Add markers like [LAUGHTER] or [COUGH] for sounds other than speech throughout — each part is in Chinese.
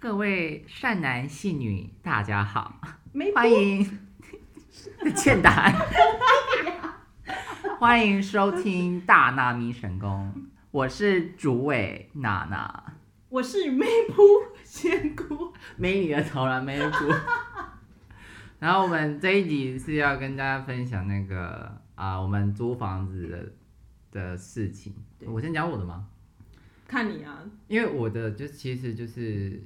各位善男信女，大家好，没欢迎 [LAUGHS] 欠答案，欢迎收听大纳咪神功，我是主委娜娜，我是梅普仙姑，美女的头了梅普。[LAUGHS] 然后我们这一集是要跟大家分享那个啊、呃，我们租房子的的事情。我先讲我的吗？看你啊，因为我的就其实就是。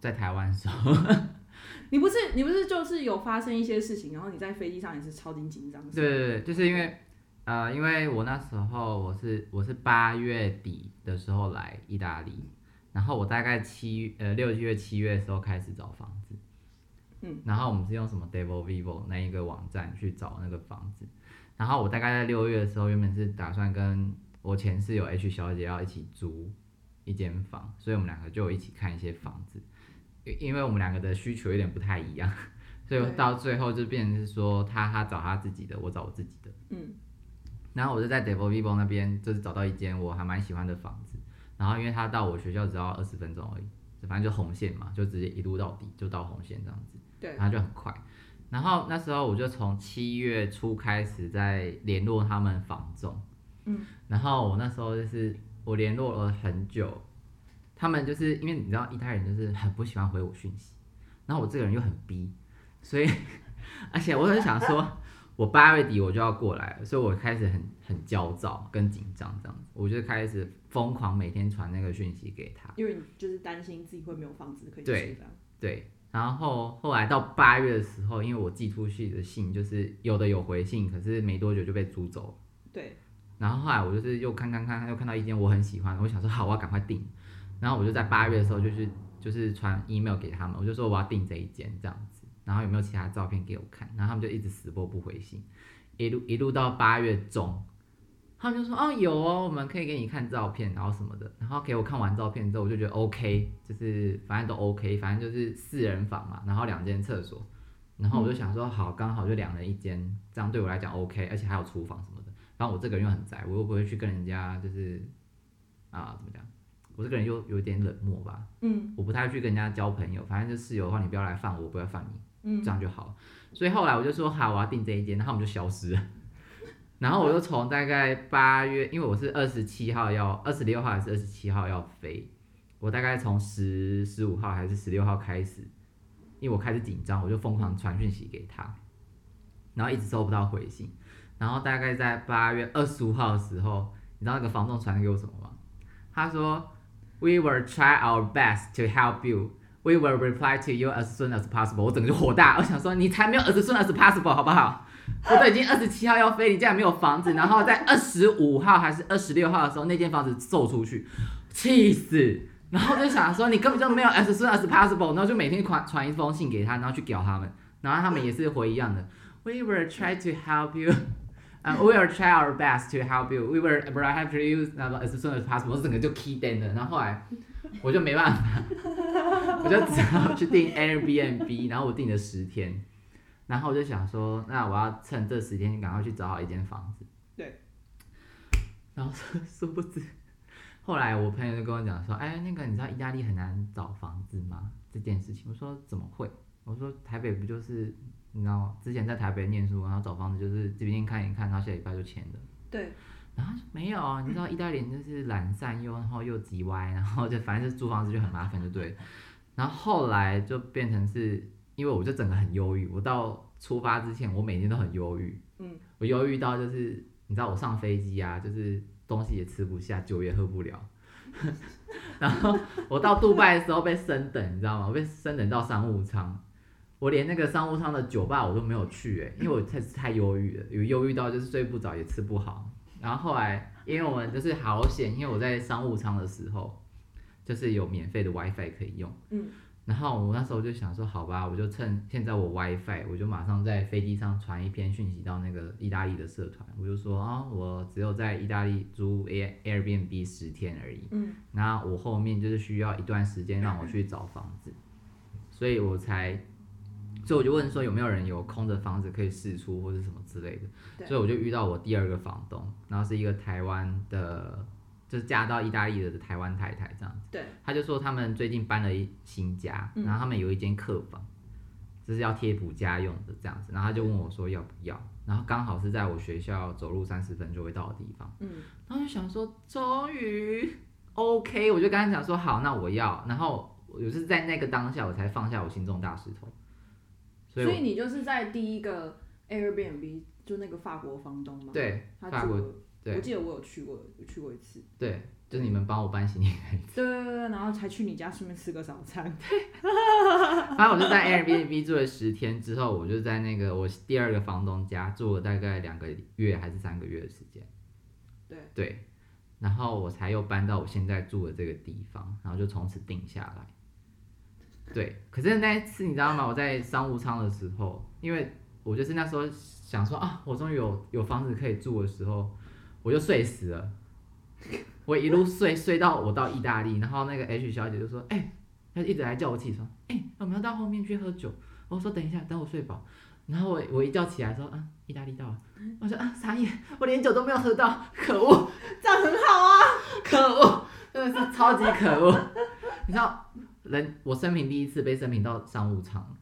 在台湾的时候，[LAUGHS] 你不是你不是就是有发生一些事情，然后你在飞机上也是超级紧张。对对对，就是因为呃，因为我那时候我是我是八月底的时候来意大利，然后我大概七呃六月七月的时候开始找房子，嗯，然后我们是用什么 Devil Vivo 那一个网站去找那个房子，然后我大概在六月的时候原本是打算跟我前室友 H 小姐要一起租一间房，所以我们两个就一起看一些房子。因为我们两个的需求有点不太一样，[LAUGHS] 所以到最后就变成是说他他找他自己的，我找我自己的。嗯，然后我就在 Devil Vivo 那边就是找到一间我还蛮喜欢的房子，然后因为他到我学校只要二十分钟而已，反正就红线嘛，就直接一路到底就到红线这样子。对，然后就很快。然后那时候我就从七月初开始在联络他们房仲，嗯，然后我那时候就是我联络了很久。他们就是因为你知道，意大利人就是很不喜欢回我讯息，然后我这个人又很逼，所以 [LAUGHS] 而且我很想说，我八月底我就要过来了，所以我开始很很焦躁跟紧张这样子，我就开始疯狂每天传那个讯息给他，因为你就是担心自己会没有房子可以住。对对，然后后来到八月的时候，因为我寄出去的信就是有的有回信，可是没多久就被租走了。对，然后后来我就是又看看看，又看到一间我很喜欢，我想说好，我要赶快订。然后我就在八月的时候，就是就是传 email 给他们，我就说我要订这一间这样子，然后有没有其他照片给我看，然后他们就一直死活不回信，一路一路到八月中，他们就说哦有哦，我们可以给你看照片，然后什么的，然后给我看完照片之后，我就觉得 OK，就是反正都 OK，反正就是四人房嘛，然后两间厕所，然后我就想说好，刚好就两人一间，这样对我来讲 OK，而且还有厨房什么的，然后我这个人又很宅，我又不会去跟人家就是啊怎么讲。我这个人又有点冷漠吧，嗯，我不太去跟人家交朋友，反正就室友的话，你不要来犯我，我不要犯你，嗯，这样就好。所以后来我就说好，我要订这一间，然后我们就消失了。[LAUGHS] 然后我就从大概八月，因为我是二十七号要，二十六号还是二十七号要飞，我大概从十十五号还是十六号开始，因为我开始紧张，我就疯狂传讯息给他，然后一直收不到回信。然后大概在八月二十五号的时候，你知道那个房东传给我什么吗？他说。We will try our best to help you. We will reply to you as soon as possible. 我整个就火大，我想说你才没有 as soon as possible 好不好？我都已经二十七号要飞，你竟然没有房子，然后在二十五号还是二十六号的时候，那间房子售出去，气死！然后就想说你根本就没有 as soon as possible，然后就每天传传一封信给他，然后去屌他们，然后他们也是回一样的。We will try to help you. Uh, we will try our best to help you. We will, but I have to use as soon as possible. 我整个就 key down 了，然后后来 [LAUGHS] 我就没办法，[LAUGHS] 我就只好去订 Airbnb，然后我订了十天，然后我就想说，那我要趁这十天赶快去找好一间房子。对。然后殊不知，后来我朋友就跟我讲说，哎，那个你知道意大利很难找房子吗？这件事情，我说怎么会？我说台北不就是？你知道吗？之前在台北念书，然后找房子就是这边看一看，然后下礼拜就签的。对。然后没有啊，你知道意大利人就是懒散又然后又急歪，然后就反正就租房子就很麻烦，就对。然后后来就变成是，因为我就整个很忧郁，我到出发之前我每天都很忧郁。嗯。我忧郁到就是，你知道我上飞机啊，就是东西也吃不下，酒也喝不了。[LAUGHS] 然后我到杜拜的时候被升等，你知道吗？我被升等到商务舱。我连那个商务舱的酒吧我都没有去诶，因为我太太忧郁了，有忧郁到就是睡不着也吃不好。然后后来，因为我们就是好险，因为我在商务舱的时候，就是有免费的 WiFi 可以用。嗯。然后我那时候就想说，好吧，我就趁现在我 WiFi，我就马上在飞机上传一篇讯息到那个意大利的社团，我就说啊，我只有在意大利租 Air Airbnb 十天而已。嗯。那我后面就是需要一段时间让我去找房子，所以我才。所以我就问说有没有人有空的房子可以试出或者什么之类的，所以我就遇到我第二个房东，然后是一个台湾的就是嫁到意大利的台湾太太这样子。对。他就说他们最近搬了一新家，然后他们有一间客房，就是要贴补家用的这样子。然后他就问我说要不要，然后刚好是在我学校走路三十分就会到的地方。嗯。然后就想说，终于 OK，我就跟他讲说好，那我要。然后我就是在那个当下，我才放下我心中大石头。所以，你就是在第一个 Airbnb 就那个法国房东吗？对，法国。对，我记得我有去过，有去过一次。对，就你们帮我搬行李那一次。对对对，然后才去你家顺便吃个早餐。对。反正我就在 Airbnb 住了十天之后，我就在那个我第二个房东家住了大概两个月还是三个月的时间。对。对。然后我才又搬到我现在住的这个地方，然后就从此定下来。对。可是那一次你知道吗？我在商务舱的时候，因为我就是那时候想说啊，我终于有有房子可以住的时候。我就睡死了，我一路睡睡到我到意大利，然后那个 H 小姐就说：“哎、她一直来叫我起床，哎、我们要到后面去喝酒。”我说：“等一下，等我睡饱。”然后我我一觉起来说：“啊，意大利到了。”我说：“啊，傻眼，我连酒都没有喝到，可恶！这样很好啊，可恶，真的是超级可恶。你知道，人我生平第一次被生平到商务舱，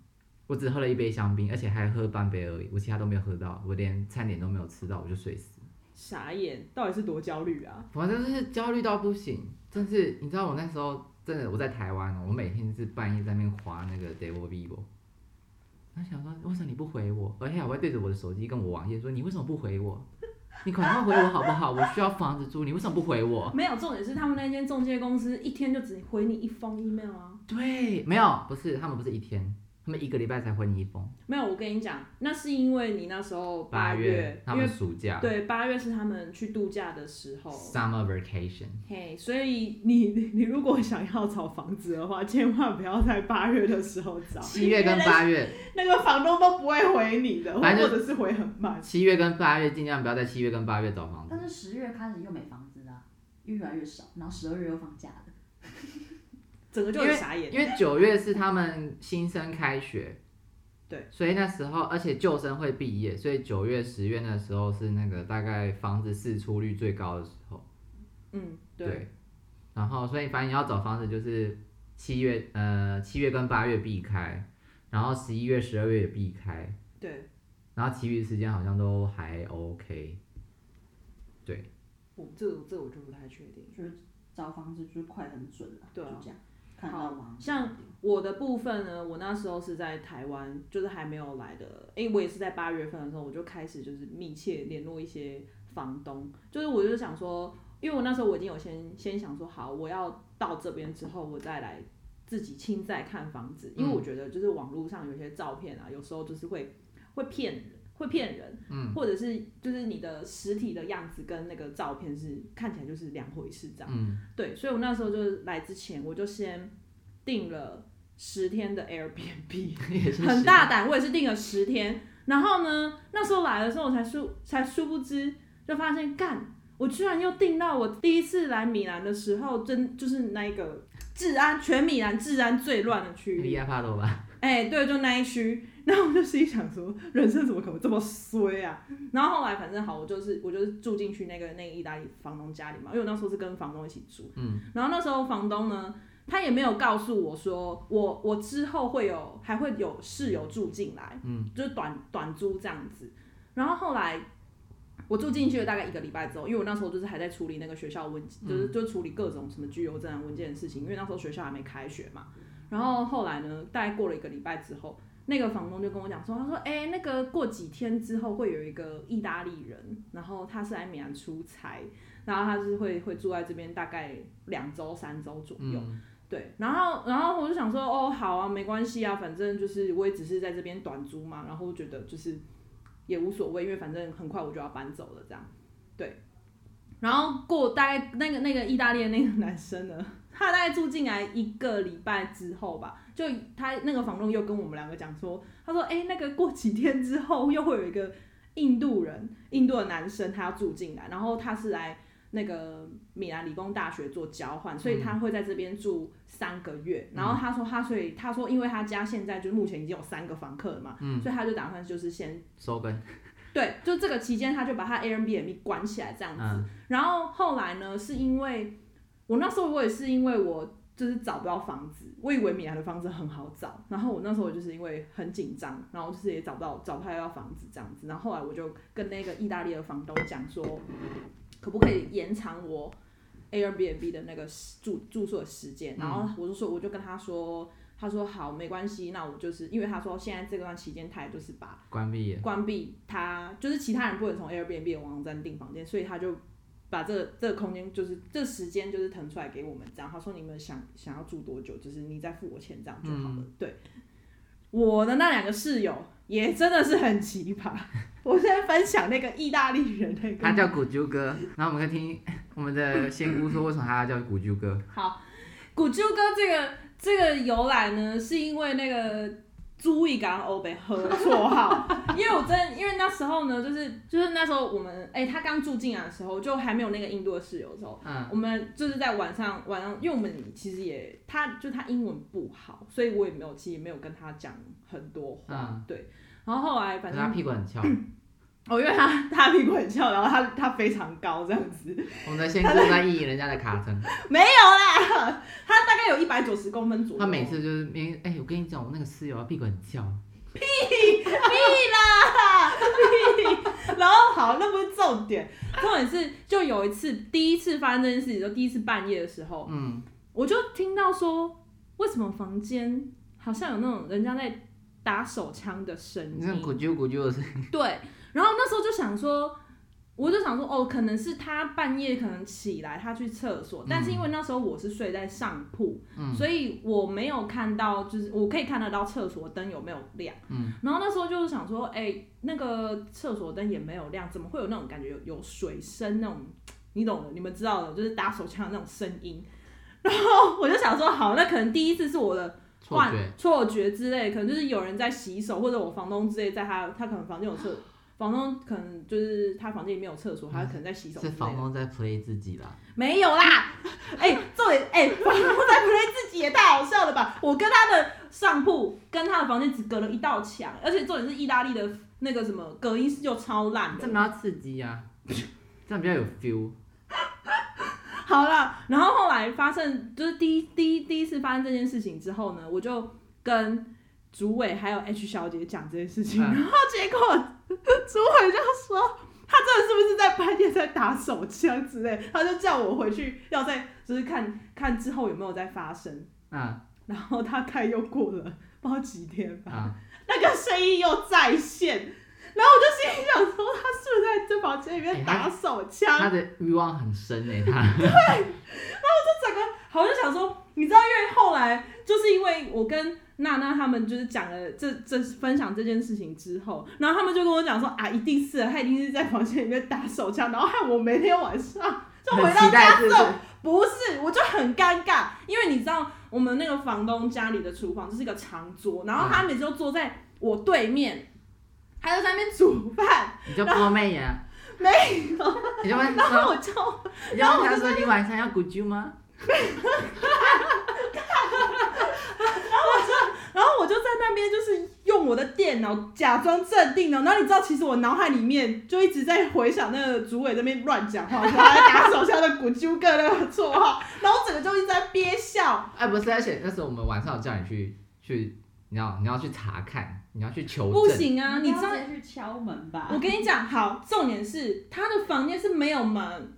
我只喝了一杯香槟，而且还喝半杯而已，我其他都没有喝到，我连餐点都没有吃到，我就睡死。”傻眼，到底是多焦虑啊！反正就是焦虑到不行，真是你知道我那时候真的我在台湾，我每天是半夜在那边划那个 Devo Vivo，我想说为什么你不回我？而且我会对着我的手机跟我网页说，你为什么不回我？你赶快回我好不好？我需要房子住，你为什么不回我？没有，重点是他们那间中介公司一天就只回你一封 email 啊。对，没有，不是，他们不是一天。他们一个礼拜才回你一封。没有，我跟你讲，那是因为你那时候八月，月，他们暑假，对，八月是他们去度假的时候，summer vacation。嘿，hey, 所以你 [LAUGHS] 你如果想要找房子的话，千万不要在八月的时候找。七月跟八月，那个房东都不会回你的，或者是回很慢。七月跟八月尽量不要在七月跟八月找房子。但是十月开始又没房子了，又越来越少，然后十二月又放假了。整个就很傻眼，因为九月是他们新生开学，对，所以那时候而且旧生会毕业，所以九月、十月那时候是那个大概房子试出率最高的时候。嗯，对。对然后，所以反正你要找房子，就是七月，呃，七月跟八月避开，然后十一月、十二月也避开。对。然后其余时间好像都还 OK。对。我这个这个我就不太确定，就是找房子就是快很准了，对啊，就这样。好像我的部分呢，我那时候是在台湾，就是还没有来的。哎，我也是在八月份的时候，我就开始就是密切联络一些房东，就是我就想说，因为我那时候我已经有先先想说，好，我要到这边之后，我再来自己亲自看房子，因为我觉得就是网络上有些照片啊，有时候就是会会骗人，会骗人，嗯，或者是就是你的实体的样子跟那个照片是看起来就是两回事这样，嗯，对，所以我那时候就是来之前我就先订了十天的 Airbnb，[LAUGHS] 很大胆，我也是订了十天，然后呢，那时候来的时候我才殊才殊不知，就发现干，我居然又订到我第一次来米兰的时候，真就是那一个治安全米兰治安最乱的区域，哎、欸，对，就那一区。然后我就心想说，人生怎么可能这么衰啊？然后后来反正好，我就是我就是住进去那个那个意大利房东家里嘛，因为我那时候是跟房东一起住。嗯。然后那时候房东呢，他也没有告诉我说，我我之后会有还会有室友住进来，嗯，就是短短租这样子。然后后来我住进去了大概一个礼拜之后，因为我那时候就是还在处理那个学校文，就是就处理各种什么居留证啊文件的事情，因为那时候学校还没开学嘛。然后后来呢，大概过了一个礼拜之后。那个房东就跟我讲说，他说，哎、欸，那个过几天之后会有一个意大利人，然后他是来米兰出差，然后他是会会住在这边大概两周三周左右，嗯、对，然后然后我就想说，哦，好啊，没关系啊，反正就是我也只是在这边短租嘛，然后我觉得就是也无所谓，因为反正很快我就要搬走了，这样，对，然后过大概那个那个意大利的那个男生呢，他大概住进来一个礼拜之后吧。就他那个房东又跟我们两个讲说，他说，哎、欸，那个过几天之后又会有一个印度人，印度的男生，他要住进来，然后他是来那个米兰理工大学做交换，所以他会在这边住三个月。嗯、然后他说他所以他说，因为他家现在就目前已经有三个房客了嘛，嗯、所以他就打算就是先收根。对，就这个期间他就把他 Airbnb 关起来这样子。嗯、然后后来呢，是因为我那时候我也是因为我就是找不到房子，我以为米兰的房子很好找，然后我那时候就是因为很紧张，然后就是也找不到找不到房子这样子，然后后来我就跟那个意大利的房东讲说，可不可以延长我 Airbnb 的那个住住宿的时间，然后我就说我就跟他说。他说好，没关系，那我就是因为他说现在这段期间他也就是把关闭关闭他就是其他人不能从 Airbnb 的网站订房间，所以他就把这个这个空间就是这个时间就是腾出来给我们这样。他说你们想想要住多久，就是你再付我钱这样就好了。嗯、对，我的那两个室友也真的是很奇葩。我现在分享那个意大利人那个，他叫古啾哥，然后我们可以听我们的仙姑说为什么他要叫古啾哥。好，古啾哥这个。这个由来呢，是因为那个朱一刚欧北喝绰号，[LAUGHS] 因为我真因为那时候呢，就是就是那时候我们哎，他刚住进来的时候，就还没有那个印度的室友的时候，嗯，我们就是在晚上晚上，因为我们其实也他就他英文不好，所以我也没有其实也没有跟他讲很多话，嗯、对，然后后来反正他屁股很翘。哦，因为他他屁股很翘，然后他他非常高这样子。我们先坐在意淫人家的卡层。[LAUGHS] 没有啦，他大概有一百九十公分左右。他每次就是，哎、欸，我跟你讲，我那个室友屁股很翘。屁屁啦屁！然后好，那不是重点，重点是就有一次，第一次发生这件事情，就第一次半夜的时候，嗯，我就听到说，为什么房间好像有那种人家在打手枪的声音，那咕啾咕啾的声音。对。然后那时候就想说，我就想说，哦，可能是他半夜可能起来，他去厕所。但是因为那时候我是睡在上铺，嗯、所以我没有看到，就是我可以看得到厕所灯有没有亮。嗯、然后那时候就是想说，哎，那个厕所灯也没有亮，怎么会有那种感觉有有水声那种？你懂的，你们知道的，就是打手枪的那种声音。然后我就想说，好，那可能第一次是我的幻错觉之类，可能就是有人在洗手，或者我房东之类，在他他可能房间有厕。房东可能就是他房间里面有厕所，他可能在洗手。是房东在 play 自己啦？没有啦，[LAUGHS] 哎、欸，这里哎，房东在 play 自己也太好笑了吧！我跟他的上铺跟他的房间只隔了一道墙，而且重点是意大利的那个什么隔音又超烂的。这么要刺激呀、啊？这样比较有 feel。[LAUGHS] 好了，然后后来发生就是第一第一第一次发生这件事情之后呢，我就跟主委还有 H 小姐讲这件事情，嗯、然后结果。[LAUGHS] 主委就说，他真的是不是在半夜在打手枪之类？他就叫我回去要再就是看看之后有没有再发生。嗯，[LAUGHS] 然后大概又过了不知道几天吧，嗯、那个声音又再现，然后我就心里想说，他是不是在这房间里面打手枪？欸、他的欲望很深哎，他。[LAUGHS] 对，然后我就整个，好像想说，你知道，因为后来就是因为我跟。娜娜他们就是讲了这这分享这件事情之后，然后他们就跟我讲说啊，一定是他一定是在房间里面打手枪，然后害我每天晚上就回到家之后，不是，我就很尴尬，因为你知道我们那个房东家里的厨房就是一个长桌，然后他每次都坐在我对面，他就在那边煮饭，你就波妹呀？[LAUGHS] 没有，[LAUGHS] 你就问，然后我就，然后他说你晚上要咕啾吗？[LAUGHS] 然后我就在那边，就是用我的电脑假装镇定的。然后你知道，其实我脑海里面就一直在回想那个主委那边乱讲话，说他打手下的古啾哥那个绰号。然后我整个就一直在憋笑。哎，不是，而且那时候我们晚上有叫你去去，你要你要去查看，你要去求证。不行啊，你直接去敲门吧。我跟你讲，好，重点是他的房间是没有门。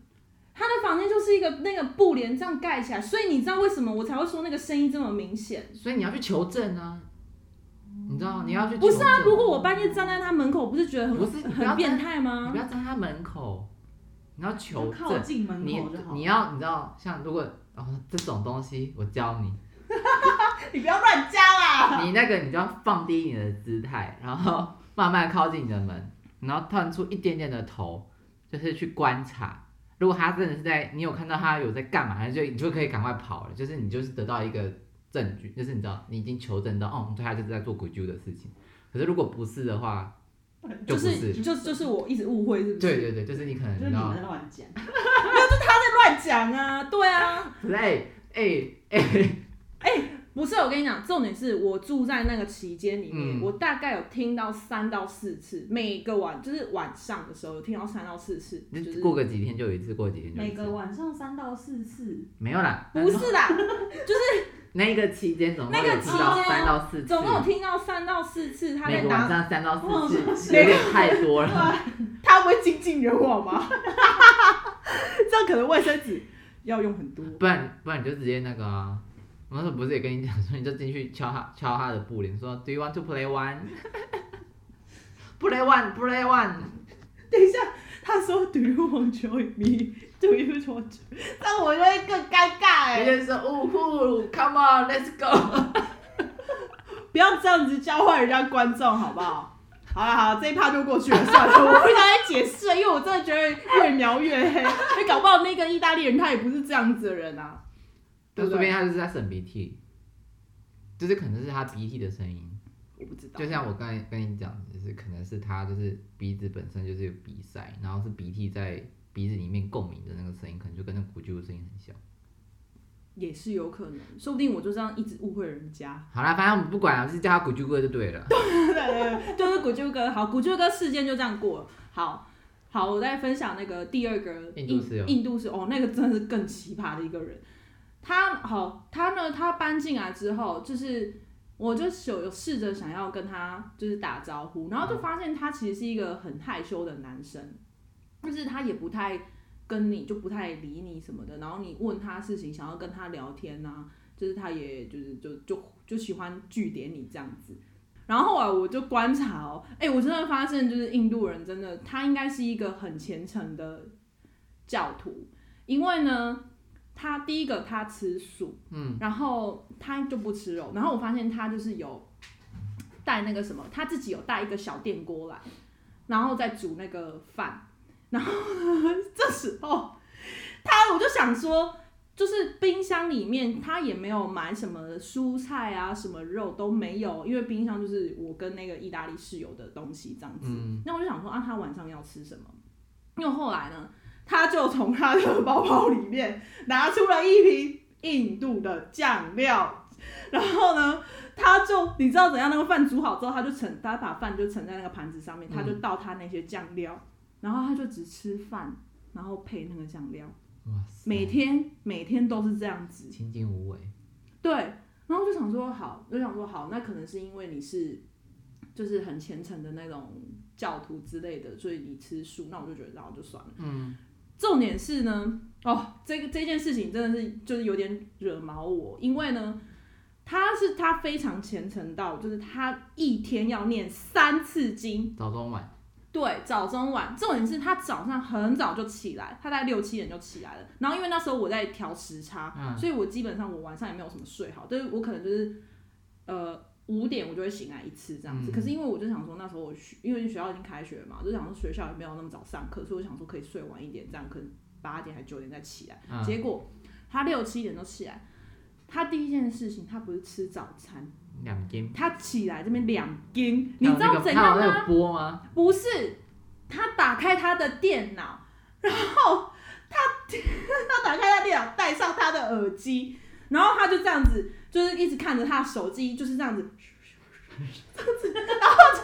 他的房间就是一个那个布帘这样盖起来，所以你知道为什么我才会说那个声音这么明显？所以你要去求证啊！你知道你要去不是啊？如果我半夜站在他门口，不是觉得很不是很变态吗？你不要站他门口，你要求证。靠近门口就好。你你要你知道，像如果哦这种东西，我教你。[LAUGHS] 你不要乱教啦！你那个你就要放低你的姿态，然后慢慢靠近你的门，然后探出一点点的头，就是去观察。如果他真的是在，你有看到他有在干嘛，就你就可以赶快跑了。就是你就是得到一个证据，就是你知道你已经求证到，哦，对他就是在做鬼揪的事情。可是如果不是的话，就不是，就是就就是我一直误会，是不是？对对对，就是你可能就是你在乱讲，[LAUGHS] 没有，就他在乱讲啊，对啊。[LAUGHS] 哎，哎哎哎哎。不是，我跟你讲，重点是我住在那个期间里面，嗯我大概有听到三到四次，每个晚就是晚上的时候有听到三到四次，就是过个几天就有一次，过几天就有一次。每个晚上三到四次，没有啦，不是啦，[LAUGHS] 就是那个期间总共那听到期间三到四次，总共有听到三到四次，他在每个晚拿，上三到四次，每个有点太多了。他不会精尽人亡吗？[LAUGHS] 这样可能卫生纸要用很多。不然不然你就直接那个啊，我那时候不是也跟你讲说，你就进去敲他敲他的布帘，说 Do you want to play one？Play one，Play one。[LAUGHS] 等一下，他说 Do you want to join me? Do you want to？那我就会更尴尬哎、别人说呜呼，Come on，Let's go。[LAUGHS] 不要这样子教坏人家观众好不好？好了好了，这一趴就过去了，算了，我不想再解释了，因为我真的觉得越描越黑，因为搞不好那个意大利人他也不是这样子的人啊，对不对？说不定他就是在擤鼻涕，就是可能是他鼻涕的声音。我不知道，就像我刚才跟你讲，就是可能是他就是鼻子本身就是有鼻塞，然后是鼻涕在鼻子里面共鸣的那个声音，可能就跟那古旧的声音很像。也是有可能，说不定我就这样一直误会人家。好啦，反正我们不管了，就是叫他古旧哥就对了。对对对，就是古旧哥。好，古旧哥事件就这样过了。好，好，我再分享那个第二个印度是印度是哦，那个真的是更奇葩的一个人。他好，他呢，他搬进来之后，就是我就有有试着想要跟他就是打招呼，然后就发现他其实是一个很害羞的男生，就是他也不太跟你，就不太理你什么的。然后你问他事情，想要跟他聊天啊，就是他也就是就就就喜欢据点你这样子。然后啊我就观察哦，哎，我真的发现就是印度人真的，他应该是一个很虔诚的教徒，因为呢，他第一个他吃素，嗯，然后他就不吃肉，然后我发现他就是有带那个什么，他自己有带一个小电锅来，然后再煮那个饭，然后这时候他我就想说。就是冰箱里面，他也没有买什么蔬菜啊，什么肉都没有，因为冰箱就是我跟那个意大利室友的东西这样子。嗯，那我就想说啊，他晚上要吃什么？因为后来呢，他就从他的包包里面拿出了一瓶印度的酱料，然后呢，他就你知道怎样？那个饭煮好之后，他就盛，他把饭就盛在那个盘子上面，他就倒他那些酱料，然后他就只吃饭，然后配那个酱料。哇塞，每天每天都是这样子，清净无为。对，然后就想说好，就想说好，那可能是因为你是就是很虔诚的那种教徒之类的，所以你吃素，那我就觉得然后就算了。嗯，重点是呢，哦，这个这件事情真的是就是有点惹毛我，因为呢，他是他非常虔诚到，就是他一天要念三次经，早中晚。对，早中晚，重点是他早上很早就起来，他大概六七点就起来了。然后因为那时候我在调时差，嗯所以我基本上我晚上也没有什么睡好，就是我可能就是呃五点我就会醒来一次这样子。嗯可是因为我就想说那时候我学，因为学校已经开学了嘛，我就想说学校也没有那么早上课，所以我想说可以睡晚一点，这样可能八点还九点再起来。嗯结果他六七点就起来，他第一件事情他不是吃早餐，两斤。他起来这边两斤，你知道怎样吗？不是，他打开他的电脑，然后他 [LAUGHS] 他打开他电脑，戴上他的耳机，然后他就这样子，就是一直看着他的手机，就是这样子，这样子，然后就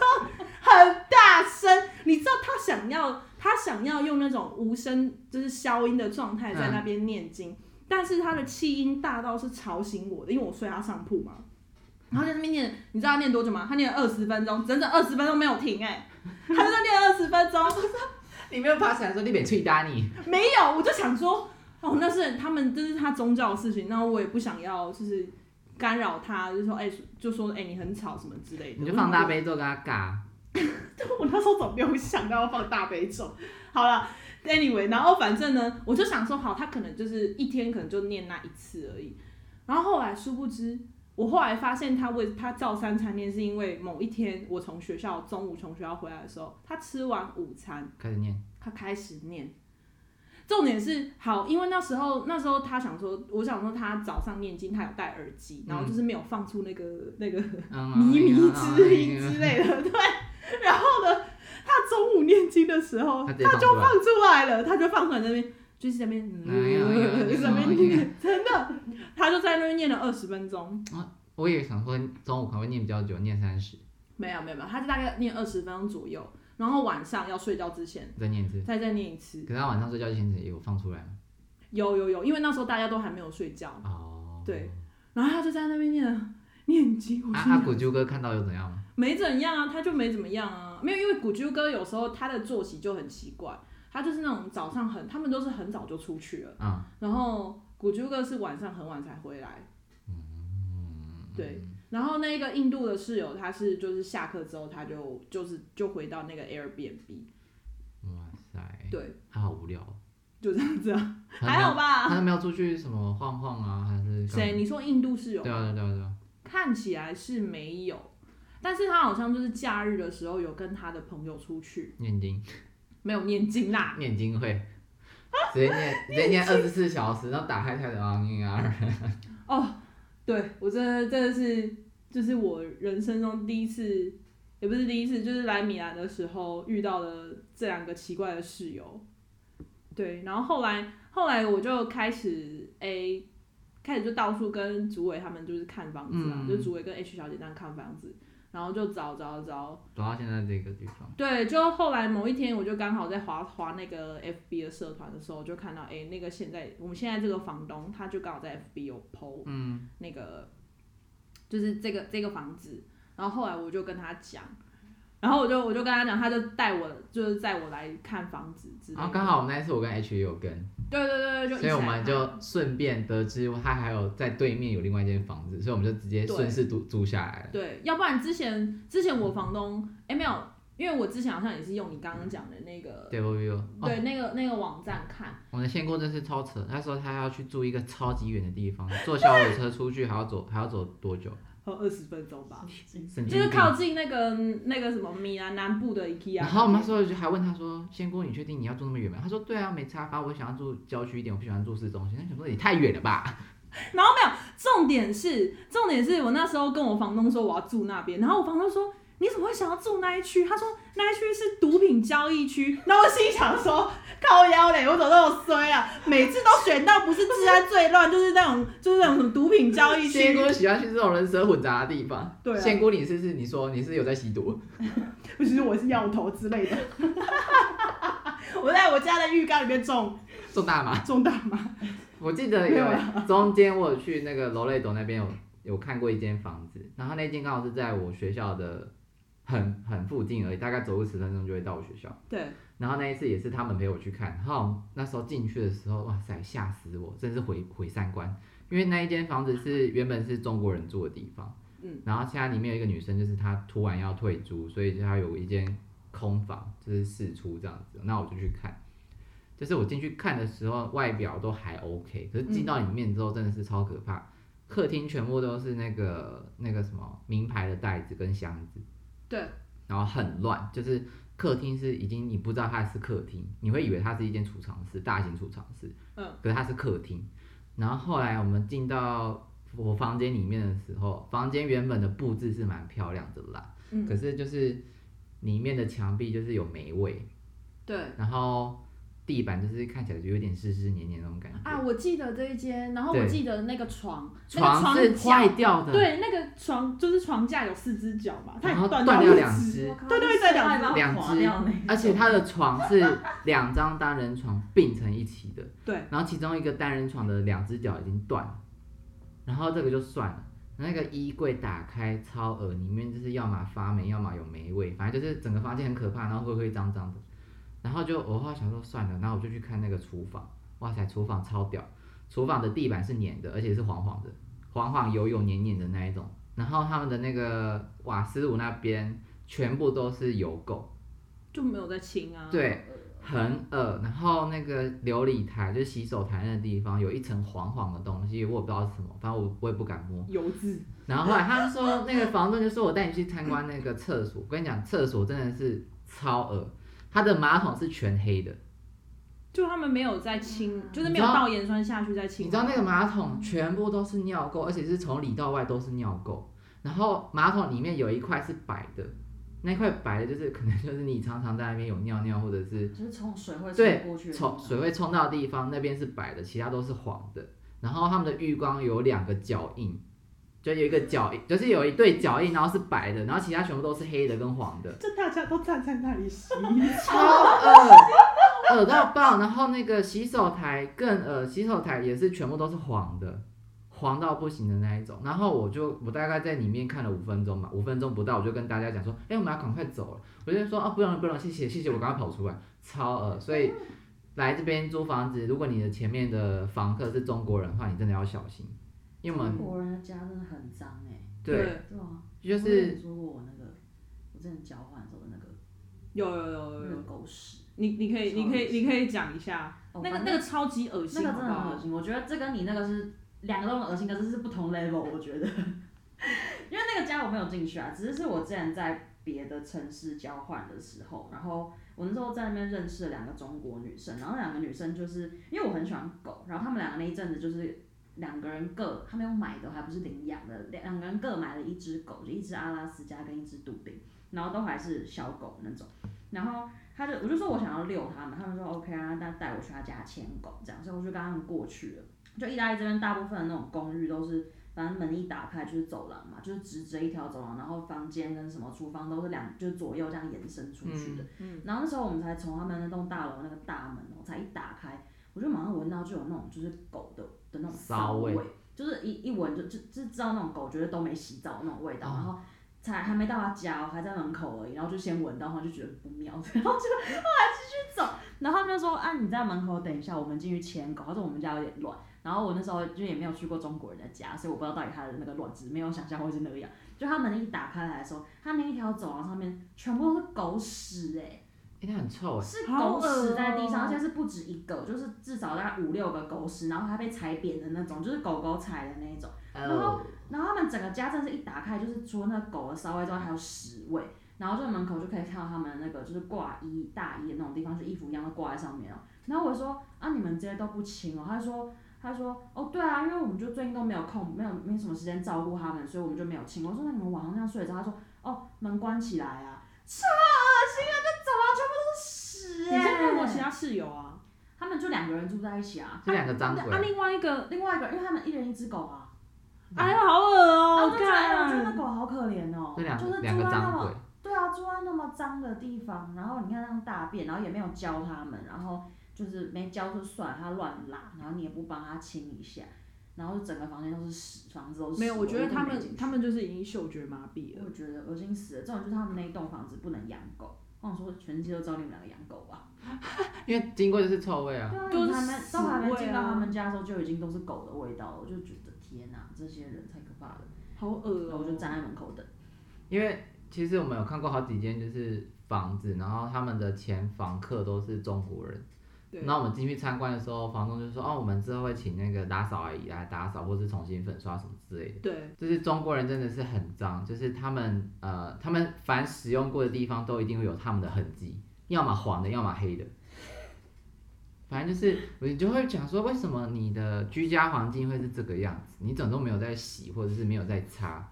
很大声。你知道他想要，他想要用那种无声，就是消音的状态在那边念经，但是他的气音大到是吵醒我的，因为我睡他上铺嘛。然后在那边念，你知道他念多久吗？他念了二十分钟，整整二十分钟没有停、欸，哎，他就在念二十分钟。你没有爬起来说你别吹打你。没有，我就想说，哦，那是他们，这是他宗教的事情，那我也不想要，就是干扰他，就说，哎、欸，就说，哎、欸，你很吵什么之类的。你就放大悲咒跟他尬。[LAUGHS] 我那时候怎么没有想到要放大悲咒？[LAUGHS] 好了，anyway，然后反正呢，我就想说，好，他可能就是一天可能就念那一次而已。然后后来殊不知，我后来发现他为他照三餐念，是因为某一天我从学校中午从学校回来的时候，他吃完午餐开始念。他开始念。重点是好，因为那时候那时候他想说，我想说他早上念经，他有戴耳机，然后就是没有放出那个、嗯、那个靡靡之音之类的，对。然后呢，他中午念经的时候，他就放出来了，他就放出来那边，就是在那边，嗯，在那边念，真的，他就在那边念了二十分钟。啊我也想说中午可能会念比较久，念三十。没有没有没有，他就大概念二十分钟左右，然后晚上要睡觉之前再念一次，再再念一次。可是他晚上睡觉之前也有放出来吗？有有有，因为那时候大家都还没有睡觉。哦。对，然后他就在那边念念经。啊，他古啾哥看到又怎样？没怎样啊，他就没怎么样啊，没有，因为古啾哥有时候他的作息就很奇怪，他就是那种早上很，他们都是很早就出去了，嗯，然后古啾哥是晚上很晚才回来，嗯，对。然后那个印度的室友，他是就是下课之后，他就就是就回到那个 Airbnb。哇塞！对，他好无聊。就这样子啊，还好吧？他都没有出去什么晃晃啊，还是谁？你说印度室友？对啊对啊对啊。看起来是没有，但是他好像就是假日的时候有跟他的朋友出去念经。没有念经啦。[LAUGHS] 念经会。直接念直接念二十四小时，然后打开开始啊念啊。哦，对我真的真的是。就是我人生中第一次，也不是第一次，就是来米兰的时候遇到了这两个奇怪的室友。对，然后后来后来我就开始诶、欸，开始就到处跟主委他们就是看房子啊，嗯、就主委跟 H 小姐这样看房子，然后就找找找，找到现在这个地方。对，就后来某一天，我就刚好在滑滑那个 FB 的社团的时候，就看到哎、欸，那个现在我们现在这个房东，他就刚好在 FB 有 PO，嗯，那个。就是这个这个房子，然后后来我就跟他讲，然后我就我就跟他讲，他就带我就是带我来看房子之类的。然后刚好我们那次我跟 H 也有跟。对对对就。所以我们就顺便得知他还有在对面有另外一间房子，所以我们就直接顺势租租下来了。对，要不然之前之前我房东哎没有。因为我之前好像也是用你刚刚讲的那个，对，对那个那个网站看。我的仙姑真是超扯，他说他要去住一个超级远的地方，坐小火车出去还要走还要走多久？哦，[LAUGHS] 二十分钟吧，就是靠近那个那个什么米兰南部的 IKEA。然后我们那时候就还问他说：“仙姑，你确定你要住那么远吗？”他说：“对啊，没差，反正我想要住郊区一点，我不喜欢住市中心。[LAUGHS] ”他想说你太远了吧？[LAUGHS] 然后没有，重点是重点是我那时候跟我房东说我要住那边，然后我房东说。你怎么会想要住那一区？他说那一区是毒品交易区。然后我心想说，靠腰嘞，我怎么那么衰啊？每次都选到不是治安最乱，就是那种就是那种什么毒品交易区。仙姑喜欢去这种人蛇混杂的地方。对、啊。仙姑，你是是你说你是有在吸毒？不是，我是药头之类的。我在我家的浴缸里面种种大麻。种大麻。我记得有中间我有去那个罗雷朵那边有有看过一间房子，然后那间刚好是在我学校的。很很附近而已，大概走路十分钟就会到我学校。对。然后那一次也是他们陪我去看，然后那时候进去的时候，哇塞，吓死我，真是毁毁三观。因为那一间房子是原本是中国人住的地方，嗯。然后现在里面有一个女生，就是她突然要退租，所以她有一间空房，就是四出这样子。那我就去看，就是我进去看的时候，外表都还 OK，可是进到里面之后，真的是超可怕。嗯、客厅全部都是那个那个什么名牌的袋子跟箱子。对，然后很乱，就是客厅是已经你不知道它是客厅，你会以为它是一间储藏室，大型储藏室，嗯，可是它是客厅。然后后来我们进到我房间里面的时候，房间原本的布置是蛮漂亮的啦，嗯，可是就是里面的墙壁就是有霉味，对，然后。地板就是看起来就有点湿湿黏黏那种感觉啊！我记得这一间，然后我记得那个床，床是坏掉的，对，那个床就是床架有四只脚嘛，它然后断掉两只，对对对，两只，两只，而且它的床是两张单人床并成一起的，对，然后其中一个单人床的两只脚已经断了，然后这个就算了，那个衣柜打开超恶，里面就是要么发霉，要么有霉味，反正就是整个房间很可怕，然后灰灰脏脏的。然后就我后来想说算了，然后我就去看那个厨房，哇塞，厨房超屌，厨房的地板是粘的，而且是黄黄的，黄黄油油黏黏的那一种。然后他们的那个瓦斯炉那边全部都是油垢，就没有在清啊。对，很恶。然后那个琉璃台就是洗手台那个地方有一层黄黄的东西，我也不知道是什么，反正我我也不敢摸。油渍。[LAUGHS] 然后后来他说那个房东就说我带你去参观那个厕所，我跟你讲厕所真的是超恶。它的马桶是全黑的，就他们没有在清，就是没有倒盐酸下去再清。你知道那个马桶全部都是尿垢，而且是从里到外都是尿垢。然后马桶里面有一块是白的，那块白的就是可能就是你常常在那边有尿尿，或者是就是冲水会冲过去，冲水会冲到的地方那边是白的，其他都是黄的。然后他们的浴缸有两个脚印，就有一个脚，就是有一对脚印，然后是白的，然后其他全部都是黑的跟黄的。这大家都站在那里洗，超恶，恶到爆。然后那个洗手台更恶，洗手台也是全部都是黄的，黄到不行的那一种。然后我就我大概在里面看了五分钟吧，五分钟不到我就跟大家讲说，哎、欸，我们要赶快走了。我就说啊，不用了不用了，谢谢谢谢，我赶快跑出来，超恶。所以来这边租房子，如果你的前面的房客是中国人的话，你真的要小心。因为我们中国人的家真的很脏哎、欸。对。对啊。就是。说过我那个，我之前交换的时候的那个。有有有有。那个狗屎。你你可以你可以你可以讲一下。哦、那个那个超级恶心。那个真的很恶心，我觉得这跟你那个是两个都很恶心，可是是不同 level，我觉得。[LAUGHS] 因为那个家我没有进去啊，只是是我之前在别的城市交换的时候，然后我那时候在那边认识了两个中国女生，然后两个女生就是因为我很喜欢狗，然后她们两个那一阵子就是。两个人各，他们有买的，还不是领养的，两两个人各买了一只狗，就一只阿拉斯加跟一只杜宾，然后都还是小狗那种。然后他就，我就说我想要遛他们，他们说 OK 啊，那带我去他家牵狗这样，所以我就跟他们过去了。就意大利这边大部分的那种公寓都是，反正门一打开就是走廊嘛，就是直着一条走廊，然后房间跟什么厨房都是两，就是左右这样延伸出去的。嗯。然后那时候我们才从他们那栋大楼那个大门哦，才一打开。我就马上闻到就有那种就是狗的的那种骚味，味，就是一一闻就就就知道那种狗觉得都没洗澡那种味道，嗯、然后才还没到他家，还在门口而已，然后就先闻到，然后就觉得不妙，[LAUGHS] 然后就后来继续走，然后他们就说啊你在门口等一下，我们进去牵狗，他说我们家有点乱，然后我那时候就也没有去过中国人的家，所以我不知道到底他的那个乱子没有想象会是那个样，就他门一打开来的时候，他那一条走廊上面全部都是狗屎哎、欸。欸、它很臭哎，是狗屎在地上，而且是不止一个，就是至少大概五六个狗屎，然后它被踩扁的那种，就是狗狗踩的那一种。然后，然后他们整个家真是一打开，就是除了那狗的骚味之外，还有屎味。然后就门口就可以看到他们那个就是挂衣大衣的那种地方，就衣服一样都挂在上面哦。然后我说啊，你们这些都不清哦？他说他说哦对啊，因为我们就最近都没有空，没有没什么时间照顾他们，所以我们就没有清。我说那你们晚上这样睡着？他说哦门关起来啊。超恶心啊！你有没有其他室友啊？他们就两个人住在一起啊。这两个脏鬼。啊，另外一个，另外一个，因为他们一人一只狗啊。哎呀，好恶哦、喔！我觉得，我觉得那狗好可怜哦、就是住两个脏鬼。对啊，住在那么脏的地方，然后你看那样大便，然后也没有教他们，然后就是没教就算了，他乱拉，然后你也不帮他清一下。然后整个房间都是屎，房子都是屎。没有，我觉得他们他们就是已经嗅觉麻痹了。我觉得恶心死了，这种就是他们那一栋房子不能养狗。我想说，全世界都知道你们两个养狗吧？[LAUGHS] 因为经过就是臭味啊。对啊，都还没都还没进到他们家的时候，就已经都是狗的味道了。我就觉得天哪，这些人太可怕了，好恶哦、喔！我就站在门口等。因为其实我们有看过好几间就是房子，然后他们的前房客都是中国人。那我们进去参观的时候，房东就说：“哦，我们之后会请那个打扫阿姨来打扫，或是重新粉刷什么之类的。”对，就是中国人真的是很脏，就是他们呃，他们凡使用过的地方都一定会有他们的痕迹，要么黄的，要么黑的。反正就是，你就会讲说，为什么你的居家环境会是这个样子？你怎么都没有在洗，或者是没有在擦？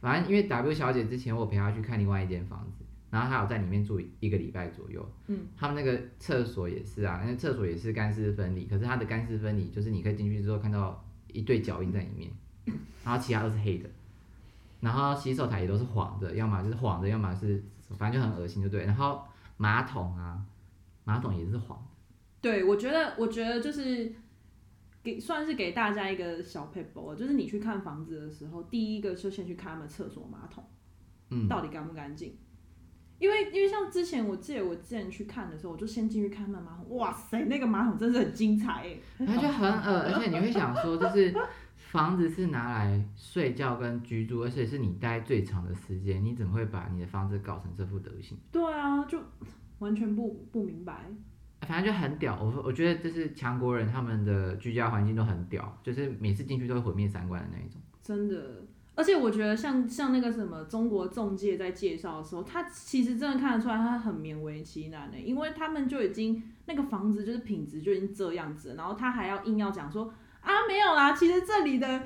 反正因为 W 小姐之前我陪她去看另外一间房子。然后她有在里面住一个礼拜左右，嗯，他们那个厕所也是啊，那个厕所也是干湿分离，可是它的干湿分离就是你可以进去之后看到一对脚印在里面，然后其他都是黑的，然后洗手台也都是黄的，要么就是黄的，要么是反正就很恶心，就对。然后马桶啊，马桶也是黄的。对，我觉得，我觉得就是给算是给大家一个小撇步，就是你去看房子的时候，第一个就先去看他们厕所马桶，嗯，到底干不干净。因为因为像之前我记得我之前去看的时候，我就先进去看那马桶，哇塞，那个马桶真是很精彩哎，它就很恶，而且你会想说，就是房子是拿来睡觉跟居住，而且是你待最长的时间，你怎么会把你的房子搞成这副德行？对啊，就完全不不明白，反正就很屌。我我觉得就是强国人他们的居家环境都很屌，就是每次进去都会毁灭三观的那一种，真的。而且我觉得像像那个什么中国中介在介绍的时候，他其实真的看得出来他很勉为其难的，因为他们就已经那个房子就是品质就已经这样子，然后他还要硬要讲说啊没有啦，其实这里的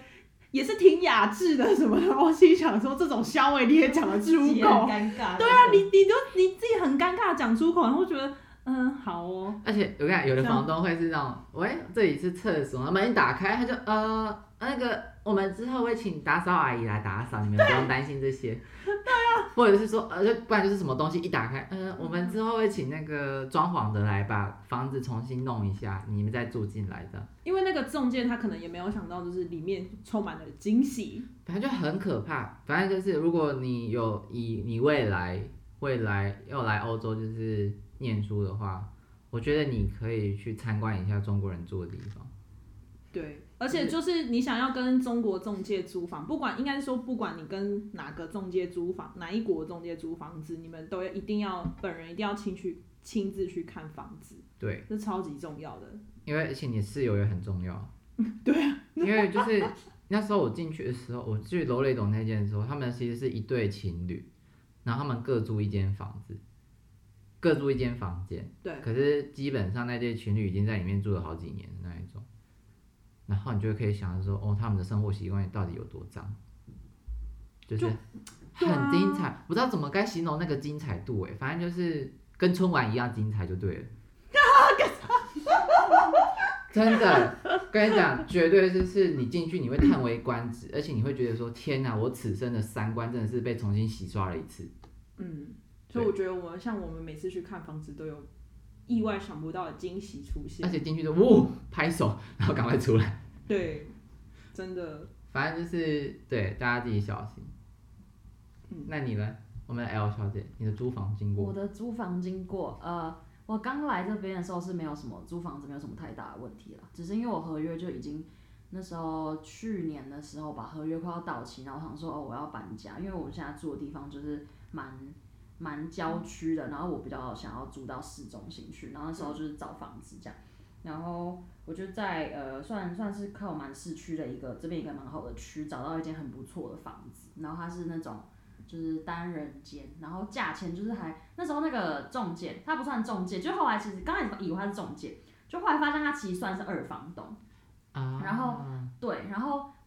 也是挺雅致的什么的，我心想说这种消委你也讲得出口，尴尬，对啊，你你就你自己很尴尬讲出口，然后觉得嗯好哦，而且我看有的房东会是那种，喂这里是厕所，门一打开他就呃。那个我们之后会请打扫阿姨来打扫，你们不用担心这些。对啊，[LAUGHS] 或者是说，呃，不然就是什么东西一打开，呃，我们之后会请那个装潢的来把房子重新弄一下，你们再住进来的。因为那个中介他可能也没有想到，就是里面充满了惊喜，反正就很可怕。反正就是，如果你有以你未来未来要来欧洲就是念书的话，我觉得你可以去参观一下中国人住的地方。对。而且就是你想要跟中国中介租房，不管应该说，不管你跟哪个中介租房，哪一国中介租房子，你们都要一定要本人一定要亲去亲自去看房子。对，这超级重要的。因为而且你室友也很重要。[LAUGHS] 对啊。因为就是那时候我进去的时候，我去楼雷董那间的时候，他们其实是一对情侣，然后他们各租一间房子，各租一间房间。对。可是基本上那对情侣已经在里面住了好几年的那一种。然后你就可以想着说，哦，他们的生活习惯到底有多脏，就是很精彩，啊、不知道怎么该形容那个精彩度哎，反正就是跟春晚一样精彩就对了。[LAUGHS] 真的，跟你讲，绝对是是你进去你会叹为观止，而且你会觉得说，天哪，我此生的三观真的是被重新洗刷了一次。嗯，所以我觉得我们像我们每次去看房子都有意外想不到的惊喜出现，而且进去就呜拍手，然后赶快出来。对，真的。反正就是对大家自己小心。嗯，那你呢？我们 L 小姐，你的租房经过？我的租房经过，呃，我刚来这边的时候是没有什么租房子，没有什么太大的问题了。只是因为我合约就已经那时候去年的时候把，合约快要到期，然后我想说哦，我要搬家，因为我们现在住的地方就是蛮蛮郊区的，然后我比较想要住到市中心去，然后那时候就是找房子这样，然后。我就在呃，算算是靠蛮市区的一个这边一个蛮好的区，找到一间很不错的房子，然后它是那种就是单人间，然后价钱就是还那时候那个中介，他不算中介，就后来其实刚开始以为他是中介，就后来发现他其实算是二房东，啊，然后对，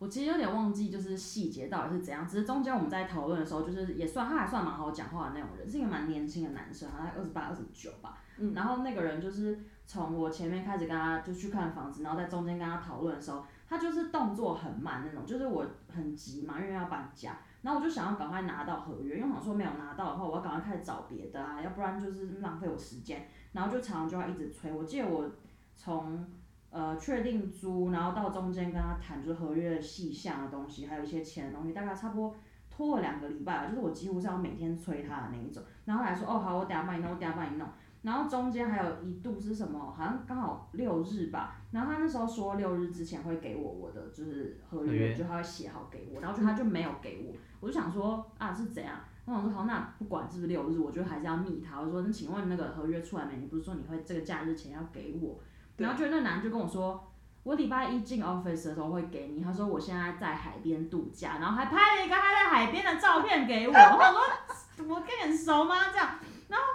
我其实有点忘记就是细节到底是怎样，只是中间我们在讨论的时候，就是也算他还算蛮好讲话的那种人，是一个蛮年轻的男生，好像二十八二十九吧，嗯，然后那个人就是。从我前面开始跟他就去看房子，然后在中间跟他讨论的时候，他就是动作很慢那种，就是我很急嘛，因为要搬家，然后我就想要赶快拿到合约，因为我想说没有拿到的话，我要赶快开始找别的啊，要不然就是浪费我时间，然后就常常就要一直催。我记得我从呃确定租，然后到中间跟他谈就是合约的细项的东西，还有一些钱的东西，大概差不多拖了两个礼拜了，就是我几乎是要每天催他的那一种，然后他还说哦好，我等下帮你弄，我等下帮你弄。然后中间还有一度是什么？好像刚好六日吧。然后他那时候说六日之前会给我我的就是合约，就他会写好给我。然后就他就没有给我，我就想说啊是怎样？我想说好，那不管是不是六日，我觉得还是要密他。我说那请问那个合约出来没？你不是说你会这个假日前要给我？然后就那男就跟我说，我礼拜一进 office 的时候会给你。他说我现在在海边度假，然后还拍了一个他在海边的照片给我。[LAUGHS] 我想说我跟你很熟吗？这样，然后。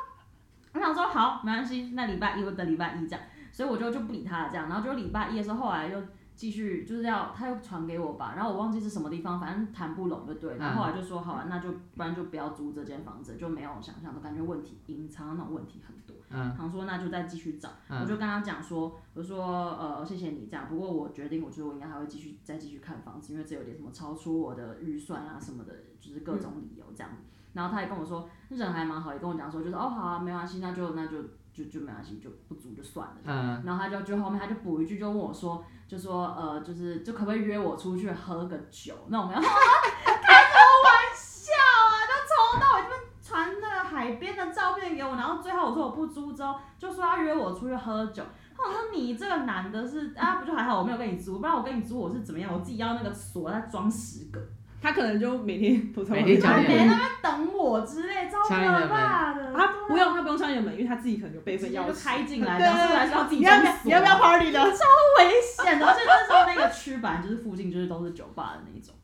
我想说好，没关系，那礼拜一我等礼拜一这样，所以我就就不理他了这样，然后就礼拜一的时候，后来又继续就是要他又传给我吧，然后我忘记是什么地方，反正谈不拢就对，然后后来就说好啊，那就不然就不要租这间房子，就没有想象的感觉问题隐藏那种问题很多，嗯，想说那就再继续找，我就跟他讲说，我说呃谢谢你这样，不过我决定我觉得我应该还会继续再继续看房子，因为这有点什么超出我的预算啊什么的，就是各种理由这样。然后他也跟我说，人还蛮好，也跟我讲说，就是哦好啊，没关系，那就那就就就没关系，就不足就算了。嗯。然后他就就后面他就补一句，就问我说，就说呃就是就可不可以约我出去喝个酒？那我们要开什么玩笑啊？就从头到尾就传那个海边的照片给我，然后最后我说我不租之后，就说要约我出去喝酒。他说你这个男的是啊，不就还好，我没有跟你租，不然我跟你租我是怎么样？我自己要那个锁他装十个。他可能就每天都在每天敲你门，那边等我之类，超可怕的。他不用，他不用敲你门，因为他自己可能有备份钥匙开进来，然后还是要自己装锁。你要不要 party 的？超危险的，而且那时候那个区板就是附近就是都是酒吧的那一种。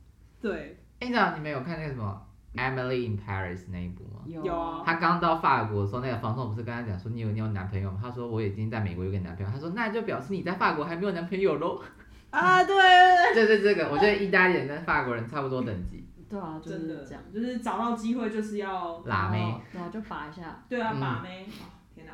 对，哎，你知道你们有看那个什么《Emily in Paris》那一部吗？有啊。他刚到法国的时候，那个房东不是跟他讲说，你有你有男朋友吗？他说我已经在美国有个男朋友。他说那就表示你在法国还没有男朋友喽。啊，对，就是这个，我觉得意大利人跟法国人差不多等级。对啊，就是这样，就是找到机会就是要拉妹，对啊，就把一下。对啊，把妹。天哪！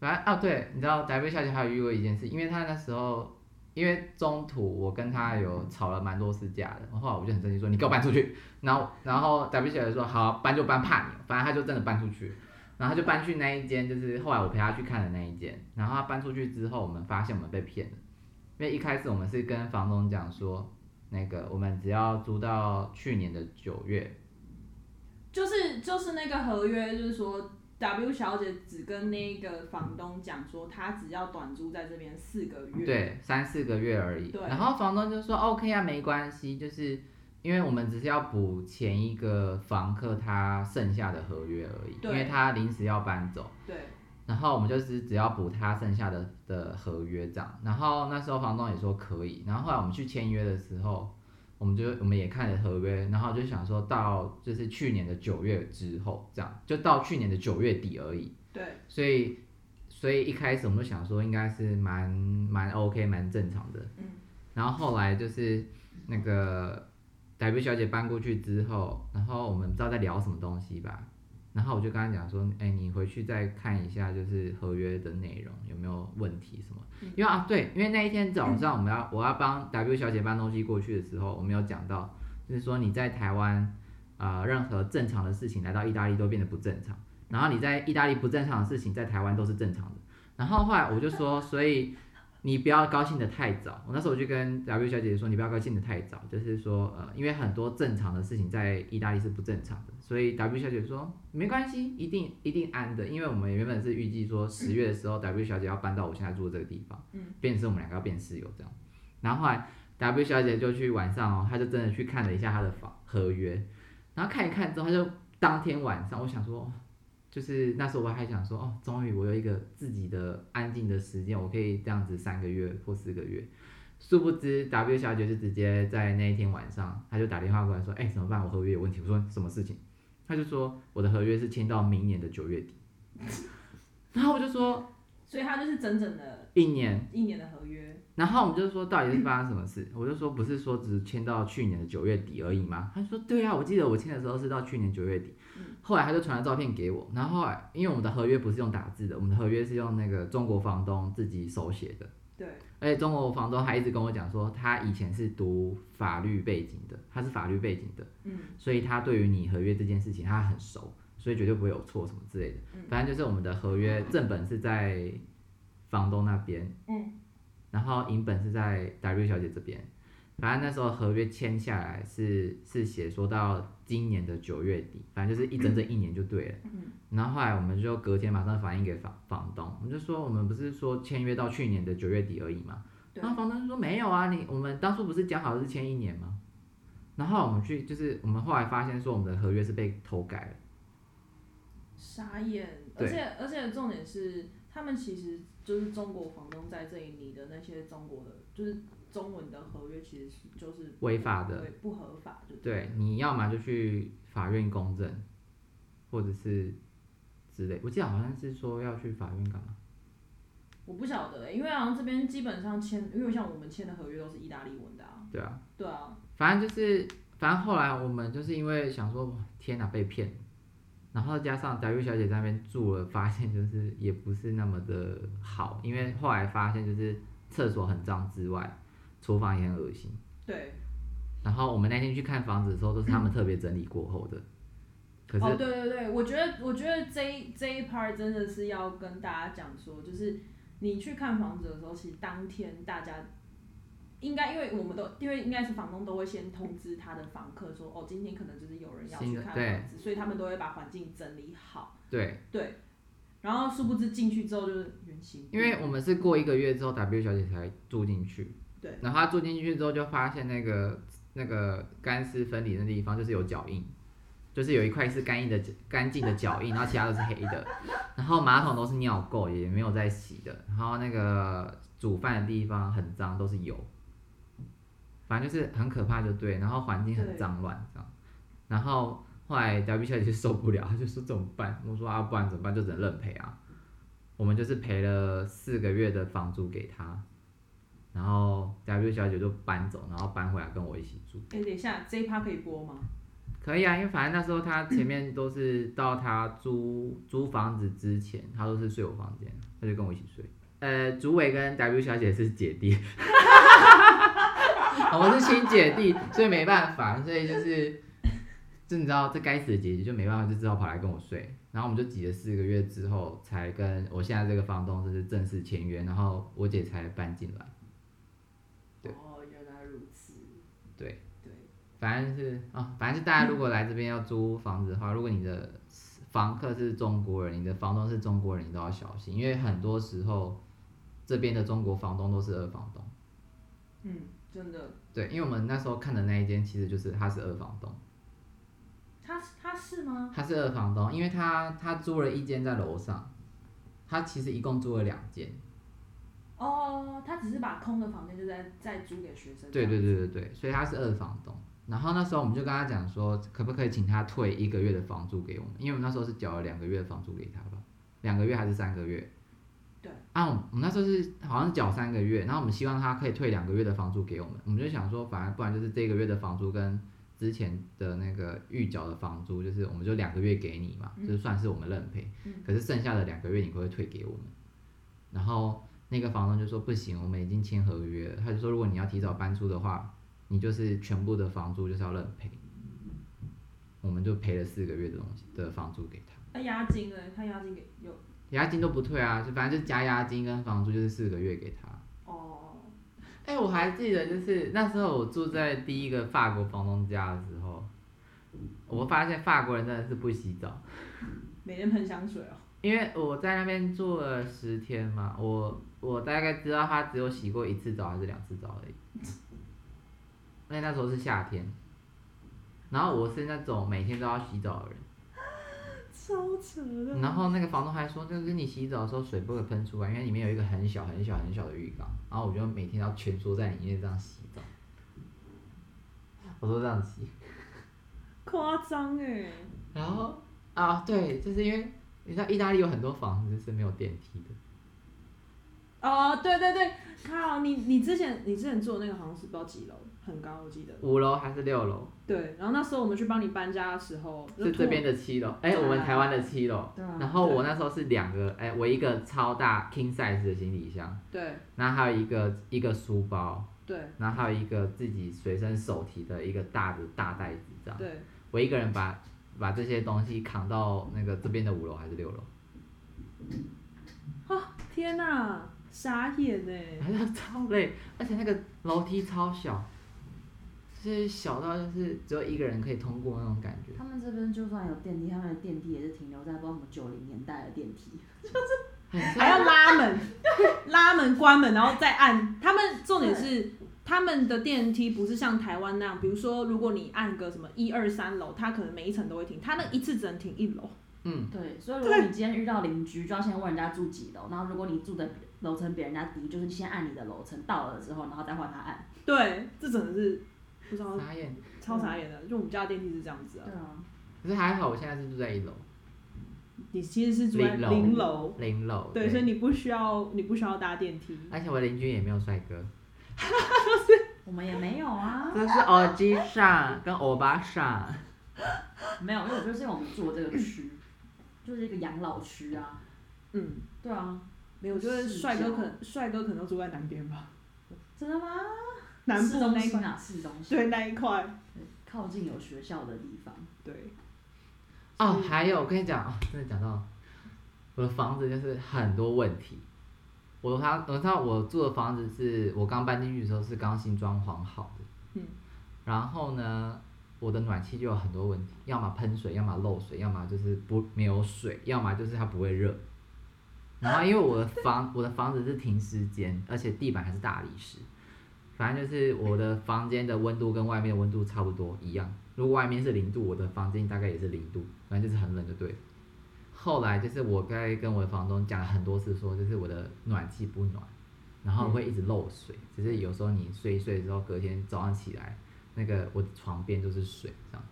反正啊，对，你知道 W 小姐还有遇过一件事，因为她那时候因为中途我跟他有吵了蛮多次架的，然后来我就很生气说你给我搬出去，然后然后 W 小姐说好搬就搬，怕你，反正他就真的搬出去，然后他就搬去那一间，就是后来我陪他去看的那一间，然后他搬出去之后，我们发现我们被骗了，因为一开始我们是跟房东讲说，那个我们只要租到去年的九月，就是就是那个合约，就是说。W 小姐只跟那个房东讲说，她只要短租在这边四个月，对，三四个月而已。对。然后房东就说 OK 啊，没关系，就是因为我们只是要补前一个房客他剩下的合约而已，因为他临时要搬走。对。然后我们就是只要补他剩下的的合约这样，然后那时候房东也说可以，然后后来我们去签约的时候。我们就我们也看了合约，然后就想说到就是去年的九月之后，这样就到去年的九月底而已。对。所以所以一开始我们就想说应该是蛮蛮 OK 蛮正常的。嗯。然后后来就是那个 W 小姐搬过去之后，然后我们不知道在聊什么东西吧。然后我就跟他讲说，哎，你回去再看一下，就是合约的内容有没有问题什么？因为啊，对，因为那一天早上我们要我要帮 W 小姐搬东西过去的时候，我们有讲到，就是说你在台湾啊，呃，任何正常的事情来到意大利都变得不正常，然后你在意大利不正常的事情在台湾都是正常的。然后后来我就说，所以。你不要高兴的太早。我那时候我就跟 W 小姐姐说，你不要高兴的太早，就是说，呃，因为很多正常的事情在意大利是不正常的，所以 W 小姐说没关系，一定一定安的，因为我们原本是预计说十月的时候 W 小姐要搬到我现在住的这个地方，嗯，变成是我们两个要变室友这样。然后后来 W 小姐就去晚上哦，她就真的去看了一下她的房合约，然后看一看之后，她就当天晚上，我想说。就是那时候我还想说，哦，终于我有一个自己的安静的时间，我可以这样子三个月或四个月。殊不知 W 小姐就直接在那一天晚上，她就打电话过来说，哎，怎么办？我合约有问题。我说什么事情？她就说我的合约是签到明年的九月底。然后我就说，[LAUGHS] 所以他就是整整的一年一年的合约。然后我们就说到底是发生什么事？我就说不是说只签到去年的九月底而已吗？他说对啊，我记得我签的时候是到去年九月底。后来他就传了照片给我，然后后来因为我们的合约不是用打字的，我们的合约是用那个中国房东自己手写的。对。而且中国房东还一直跟我讲说，他以前是读法律背景的，他是法律背景的。嗯。所以他对于你合约这件事情他很熟，所以绝对不会有错什么之类的。反正就是我们的合约正本是在房东那边。嗯。然后银本是在 W 小姐这边，反正那时候合约签下来是是写说到今年的九月底，反正就是一整整一年就对了。嗯。然后后来我们就隔天马上反映给房房东，我们就说我们不是说签约到去年的九月底而已嘛？然后房东就说没有啊，你我们当初不是讲好是签一年吗？然后我们去就是我们后来发现说我们的合约是被偷改了。傻眼，而且而且重点是他们其实。就是中国房东在这里，你的那些中国的，就是中文的合约，其实是就是违法的，不合法就对。你要么就去法院公证，或者是之类。我记得好像是说要去法院干嘛？我不晓得，因为好像这边基本上签，因为像我们签的合约都是意大利文的啊。对啊。对啊。反正就是，反正后来我们就是因为想说，天哪，被骗。然后加上 W 小姐在那边住了，发现就是也不是那么的好，因为后来发现就是厕所很脏之外，厨房也很恶心。对。然后我们那天去看房子的时候，都是他们特别整理过后的。可是。哦，对对对，我觉得我觉得这一这一 part 真的是要跟大家讲说，就是你去看房子的时候，其实当天大家。应该，因为我们都，因为应该是房东都会先通知他的房客说，哦，今天可能就是有人要去看房子，所以他们都会把环境整理好。对。对。然后殊不知进去之后就是原形。因为我们是过一个月之后，W 小姐才住进去。对。然后他住进去之后，就发现那个那个干湿分离的地方就是有脚印，就是有一块是干净的干净的脚印，然后其他都是黑的。然后马桶都是尿垢，也没有在洗的。然后那个煮饭的地方很脏，都是油。反正就是很可怕，就对，然后环境很脏乱这样，然后后来 W 小姐就受不了，她就说怎么办？我说啊，不然怎么办？就只能认赔啊。我们就是赔了四个月的房租给她，然后 W 小姐就搬走，然后搬回来跟我一起住。哎，等一下，这一趴可以播吗？可以啊，因为反正那时候她前面都是到她租租房子之前，她都是睡我房间，她就跟我一起睡。呃，主委跟 W 小姐是姐弟，[LAUGHS] 我们是亲姐弟，所以没办法，所以就是，就你知道这该死的姐姐就没办法，就只好跑来跟我睡。然后我们就挤了四个月之后，才跟我现在这个房东就是正式签约，然后我姐才搬进来。对。对对，反正是啊、哦，反正是大家如果来这边要租房子的话，如果你的房客是中国人，你的房东是中国人，你都要小心，因为很多时候这边的中国房东都是二房东。嗯，真的。对，因为我们那时候看的那一间，其实就是他是二房东。他他是吗？他是二房东，因为他他租了一间在楼上，他其实一共租了两间。哦，他只是把空的房间就在再租给学生。对对对对对，所以他是二房东。然后那时候我们就跟他讲说，可不可以请他退一个月的房租给我们？因为我们那时候是缴了两个月的房租给他吧，两个月还是三个月？对。啊，我们那时候是好像是缴三个月，然后我们希望他可以退两个月的房租给我们。我们就想说，反正不然就是这个月的房租跟。之前的那个预缴的房租，就是我们就两个月给你嘛，嗯、就算是我们认赔。嗯、可是剩下的两个月你会不会退给我们？然后那个房东就说不行，我们已经签合约了。他就说如果你要提早搬出的话，你就是全部的房租就是要认赔。我们就赔了四个月的东西的房租给他。那押金呢？他押金给有？押金都不退啊，就反正就加押金跟房租就是四个月给他。哦哎、欸，我还记得，就是那时候我住在第一个法国房东家的时候，我发现法国人真的是不洗澡，每天喷香水哦。因为我在那边住了十天嘛，我我大概知道他只有洗过一次澡还是两次澡而已。因为那时候是夏天，然后我是那种每天都要洗澡的人。[LAUGHS] 超扯的。然后那个房东还说，就是你洗澡的时候水不会喷出来，因为里面有一个很小很小很小的浴缸。然后我就每天要蜷缩在里面这样洗澡。我都这样洗。[LAUGHS] 夸张哎。然后啊，对，就是因为你知道意大利有很多房子是没有电梯的。哦，对对对，靠你你之前你之前住的那个好像是不知道几楼。很高，我记得五楼还是六楼？对，然后那时候我们去帮你搬家的时候，是这边的七楼，哎、欸，我们台湾的七楼。对。然后我那时候是两个，哎、欸，我一个超大 king size 的行李箱。对。然后还有一个一个书包。对。然后还有一个自己随身手提的一个大的大袋子，这样。对。我一个人把把这些东西扛到那个这边的五楼还是六楼？啊！天哪，傻眼呢！超累，而且那个楼梯超小。就是小到就是只有一个人可以通过那种感觉。他们这边就算有电梯，他们的电梯也是停留在不知道什么九零年代的电梯，就是还要拉门、[LAUGHS] 拉门、关门，然后再按。他们重点是他们的电梯不是像台湾那样，比如说如果你按个什么一二三楼，它可能每一层都会停，它那一次只能停一楼。嗯，对。所以如果你今天遇到邻居，就要先问人家住几楼，然后如果你住的楼层比人家低，就是先按你的楼层到了之后，然后再换他按。对，这真的是。不知道傻眼，超傻眼的，就我们家的电梯是这样子啊。对啊。可是还好，我现在是住在一楼。你其实是住在零楼。零楼。对，所以你不需要，你不需要搭电梯。而且我邻居也没有帅哥。[LAUGHS] 我们也没有啊。这是欧吉桑跟欧巴上。没有，因为我觉得是因为我们住的这个区，就是一个养老区啊。嗯。对啊。没有，就是帅哥可能帅哥可能都住在南边吧。真的吗？南部那一块，对那一块，靠近有学校的地方。对。哦，还有我跟你讲，真的讲到，我的房子就是很多问题。我他，我知道我住的房子是我刚搬进去的时候是刚新装潢好的。嗯。然后呢，我的暖气就有很多问题，要么喷水，要么漏水，要么就是不没有水，要么就是它不会热。然后因为我的房我的房子是停尸间，而且地板还是大理石。反正就是我的房间的温度跟外面的温度差不多一样。如果外面是零度，我的房间大概也是零度，反正就是很冷，就对。后来就是我该跟我的房东讲了很多次，说就是我的暖气不暖，然后会一直漏水。只是有时候你睡一睡之后，隔天早上起来，那个我的床边都是水这样。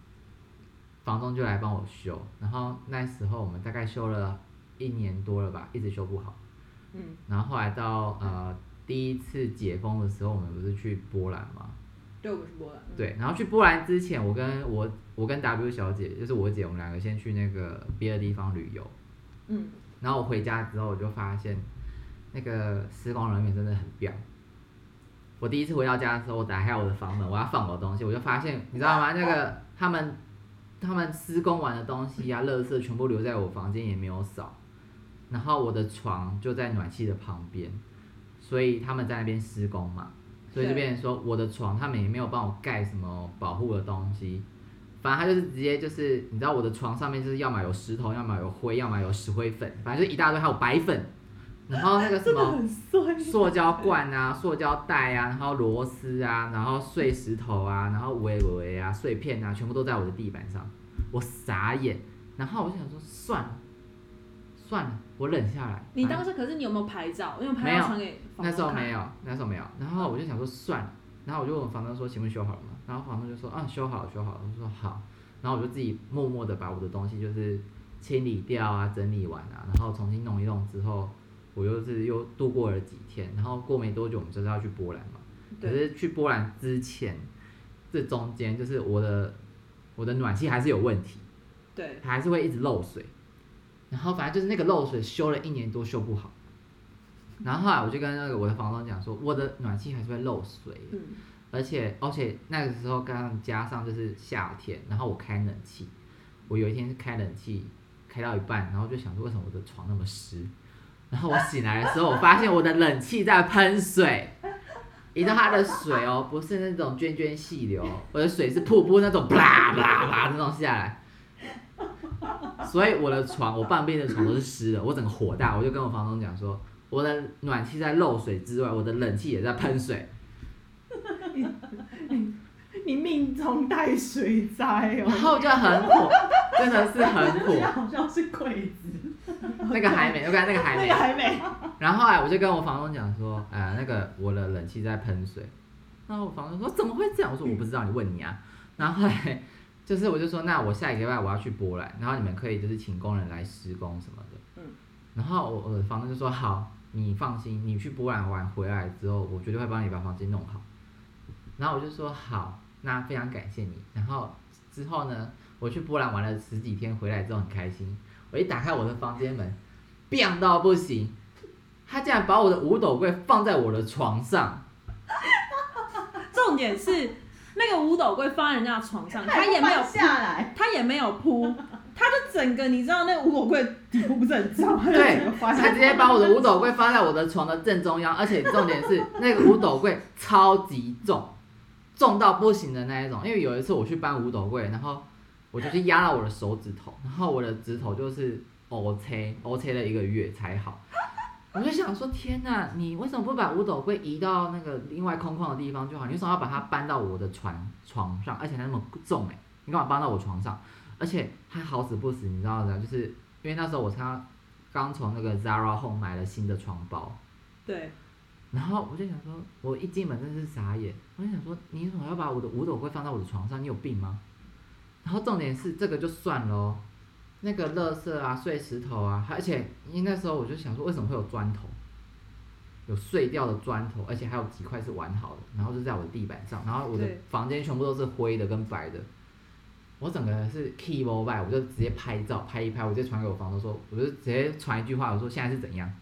房东就来帮我修，然后那时候我们大概修了一年多了吧，一直修不好。嗯。然后后来到呃。第一次解封的时候，我们不是去波兰吗？对，我们去波兰。对，然后去波兰之前，我跟我我跟 W 小姐，就是我姐，我们两个先去那个别的地方旅游。嗯。然后我回家之后，我就发现那个施工人员真的很彪。我第一次回到家的时候，我打开我的房门，我要放我的东西，我就发现，你知道吗？那个他们他们施工完的东西呀、啊，垃圾全部留在我房间，也没有扫。然后我的床就在暖气的旁边，所以他们在那边施工嘛，所以就变成说我的床他们也没有帮我盖什么保护的东西，反正他就是直接就是你知道我的床上面就是要么有石头，要么有灰，要么有石灰粉，反正就一大堆，还有白粉，然后那个什么塑胶罐啊、塑胶袋啊，然后螺丝啊，然后碎石头啊，然后围围啊、碎片啊，全部都在我的地板上，我傻眼，然后我就想说算了。算了，我忍下来。你当时可是你有没有拍照？因为拍照传给。那时候没有，那时候没有。然后我就想说算了，然后我就问房东说：“请问修好了吗？”然后房东就说：“啊，修好了，修好了。”我说：“好。”然后我就自己默默的把我的东西就是清理掉啊，整理完啊，然后重新弄一弄之后，我又是又度过了几天。然后过没多久，我们就是要去波兰嘛。可是去波兰之前，这中间就是我的我的暖气还是有问题，对，它还是会一直漏水。然后反正就是那个漏水修了一年多修不好，然后后来我就跟那个我的房东讲说，我的暖气还是会漏水，嗯，而且而且那个时候刚加上就是夏天，然后我开冷气，我有一天是开冷气开到一半，然后就想说为什么我的床那么湿，然后我醒来的时候，我发现我的冷气在喷水，你知道它的水哦，不是那种涓涓细流，我的水是瀑布那种啪啪啪那种下来。[LAUGHS] 所以我的床，我半边的床都是湿的，我整个火大，我就跟我房东讲说，我的暖气在漏水之外，我的冷气也在喷水。[LAUGHS] 你你你命中带水灾哦。然后就很火，真的是很火。好像是鬼子。那个还没，我看那个还没。那个还没。然后后来我就跟我房东讲说，哎、呃，那个我的冷气在喷水。然后我房东说怎么会这样？我说我不知道，你问你啊。然后后来。就是我就说，那我下一个礼拜我要去波兰，然后你们可以就是请工人来施工什么的。嗯。然后我我的房东就说好，你放心，你去波兰玩回来之后，我绝对会帮你把房间弄好。然后我就说好，那非常感谢你。然后之后呢，我去波兰玩了十几天，回来之后很开心。我一打开我的房间门，变到不行，他竟然把我的五斗柜放在我的床上。[LAUGHS] 重点是。那个五斗柜放在人家的床上，他也没有下来，他也没有铺，[LAUGHS] 他就整个你知道那个五斗柜底部不是很脏，对，他直接把我的五斗柜放在我的床的正中央，而且重点是那个五斗柜超级重，重到不行的那一种。因为有一次我去搬五斗柜，然后我就去压到我的手指头，然后我的指头就是 O 切 O 切了一个月才好。我就想说，天哪，你为什么不把五斗柜移到那个另外空旷的地方就好？你为什么要把它搬到我的床床上？而且它那么重哎，你干嘛搬到我床上？而且还好死不死，你知道的，就是因为那时候我才刚从那个 Zara Home 买了新的床包。对。然后我就想说，我一进门真是傻眼。我就想说，你为什么要把我的五斗柜放到我的床上？你有病吗？然后重点是这个就算了哦。那个垃圾啊，碎石头啊，而且因为那时候我就想说，为什么会有砖头，有碎掉的砖头，而且还有几块是完好的，然后就在我的地板上，然后我的房间全部都是灰的跟白的，我整个是 key mobile，我就直接拍照拍一拍，我直接传给我房东说，我就直接传一句话，我说现在是怎样，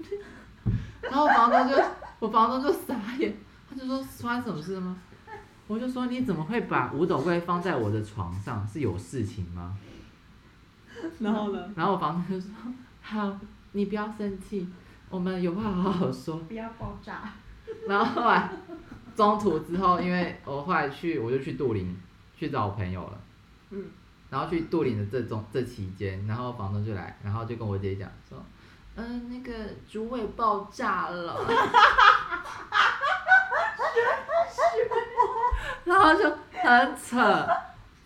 [LAUGHS] 然后房东就我房东就傻眼，他就说发生什么事吗？我就说你怎么会把五斗柜放在我的床上，是有事情吗？[LAUGHS] 然后呢？然后我房东就说：“好，你不要生气，我们有话好好说。”不要爆炸。然后后来中途之后，因为我后来去，我就去杜林去找我朋友了。嗯。然后去杜林的这中这期间，然后房东就来，然后就跟我姐讲说：“嗯、呃，那个主委爆炸了。[LAUGHS] ”然后就很扯。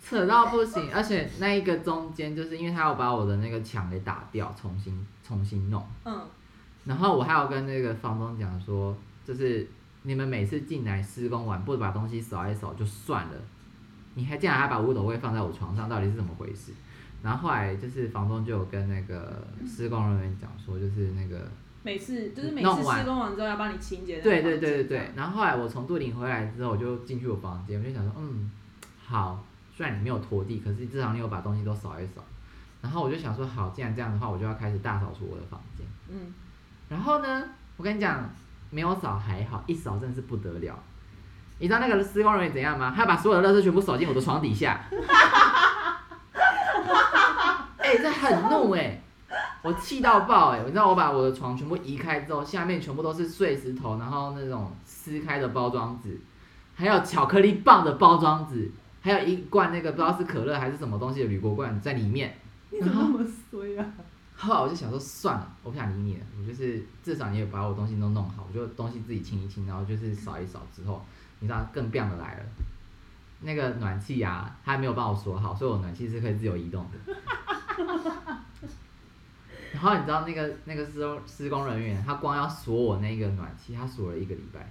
扯到不行，而且那一个中间就是因为他要把我的那个墙给打掉，重新重新弄。嗯。然后我还要跟那个房东讲说，就是你们每次进来施工完，不把东西扫一扫就算了，你还竟然还把五斗柜放在我床上，到底是怎么回事？然后后来就是房东就有跟那个施工人员讲说，就是那个每次就是每次施工完之后要帮你清洁。对对对对对。然后后来我从杜林回来之后，我就进去我房间，我就想说，嗯，好。虽然你没有拖地，可是至少你有把东西都扫一扫。然后我就想说，好，既然这样的话，我就要开始大扫除我的房间。嗯。然后呢，我跟你讲，没有扫还好，一扫真的是不得了。你知道那个施工人员怎样吗？他把所有的垃圾全部扫进我的床底下。[LAUGHS] 哎、欸，这很怒哎、欸！我气到爆哎、欸！你知道我把我的床全部移开之后，下面全部都是碎石头，然后那种撕开的包装纸，还有巧克力棒的包装纸，还有一罐那个不知道是可乐还是什么东西的铝箔罐在里面。你怎么那么衰啊？后来我就想说算了，我不想理你了。我就是至少你也把我东西都弄好，我就东西自己清一清，然后就是扫一扫之后，你知道更棒的来了，那个暖气啊，他还没有帮我锁好，所以我暖气是可以自由移动的。[LAUGHS] 然后你知道那个那个施工施工人员，他光要锁我那个暖气，他锁了一个礼拜。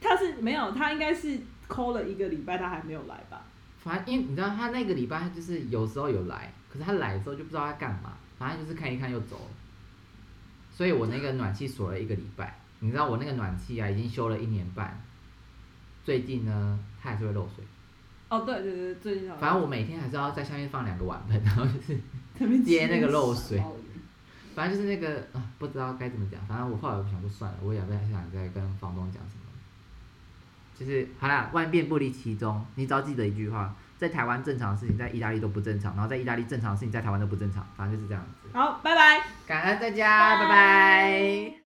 他是没有，他应该是抠了一个礼拜，他还没有来吧？反正因为你知道他那个礼拜，他就是有时候有来，可是他来的时候就不知道他干嘛，反正就是看一看又走了。所以我那个暖气锁了一个礼拜。你知道我那个暖气啊，已经修了一年半，最近呢，它还是会漏水。哦，对对对，最近。反正我每天还是要在下面放两个碗盆，然后就是接那个漏水。[LAUGHS] 反正就是那个啊，不知道该怎么讲。反正我后来我想就算了，我也不太想再跟房东讲什么。就是好啦，万变不离其宗，你只要记得一句话：在台湾正常的事情，在意大利都不正常；然后在意大利正常的事情，在台湾都不正常。反正就是这样子。好，拜拜，感恩大家，拜拜。拜拜。